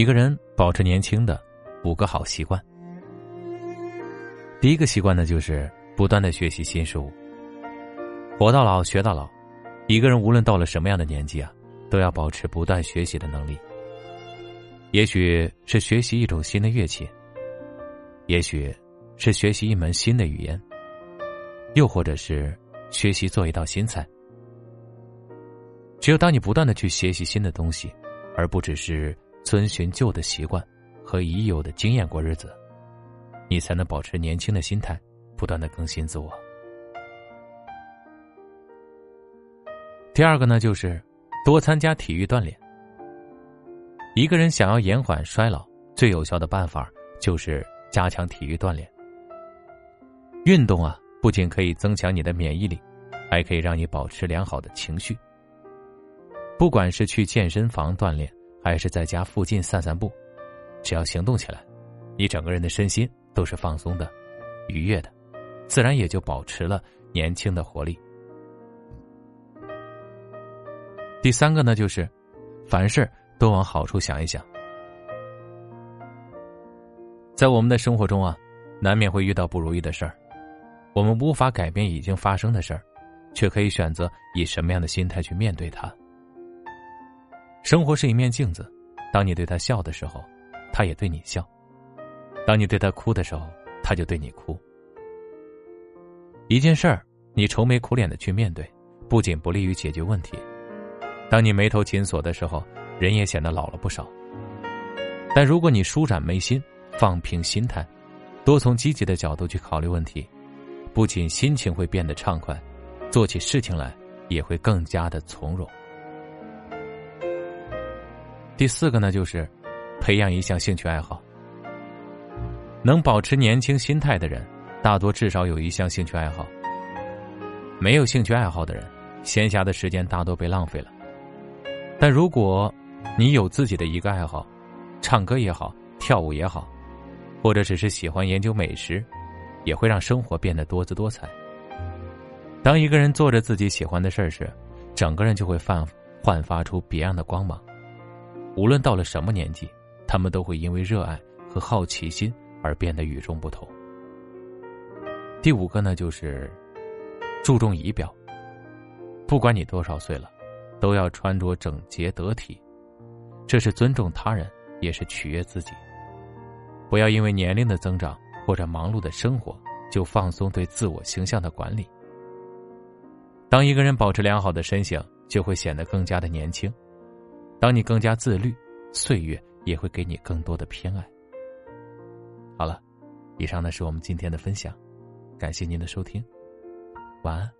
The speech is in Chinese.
一个人保持年轻的五个好习惯。第一个习惯呢，就是不断的学习新事物。活到老，学到老。一个人无论到了什么样的年纪啊，都要保持不断学习的能力。也许是学习一种新的乐器，也许是学习一门新的语言，又或者是学习做一道新菜。只有当你不断的去学习新的东西，而不只是遵循旧的习惯和已有的经验过日子，你才能保持年轻的心态，不断的更新自我。第二个呢，就是多参加体育锻炼。一个人想要延缓衰老，最有效的办法就是加强体育锻炼。运动啊，不仅可以增强你的免疫力，还可以让你保持良好的情绪。不管是去健身房锻炼，还是在家附近散散步，只要行动起来，你整个人的身心都是放松的、愉悦的，自然也就保持了年轻的活力。第三个呢，就是凡事都往好处想一想。在我们的生活中啊，难免会遇到不如意的事儿，我们无法改变已经发生的事儿，却可以选择以什么样的心态去面对它。生活是一面镜子，当你对他笑的时候，他也对你笑；当你对他哭的时候，他就对你哭。一件事儿，你愁眉苦脸的去面对，不仅不利于解决问题。当你眉头紧锁的时候，人也显得老了不少。但如果你舒展眉心，放平心态，多从积极的角度去考虑问题，不仅心情会变得畅快，做起事情来也会更加的从容。第四个呢，就是培养一项兴趣爱好。能保持年轻心态的人，大多至少有一项兴趣爱好。没有兴趣爱好的人，闲暇的时间大多被浪费了。但如果，你有自己的一个爱好，唱歌也好，跳舞也好，或者只是喜欢研究美食，也会让生活变得多姿多彩。当一个人做着自己喜欢的事儿时，整个人就会焕焕发出别样的光芒。无论到了什么年纪，他们都会因为热爱和好奇心而变得与众不同。第五个呢，就是注重仪表。不管你多少岁了。都要穿着整洁得体，这是尊重他人，也是取悦自己。不要因为年龄的增长或者忙碌的生活，就放松对自我形象的管理。当一个人保持良好的身形，就会显得更加的年轻。当你更加自律，岁月也会给你更多的偏爱。好了，以上呢是我们今天的分享，感谢您的收听，晚安。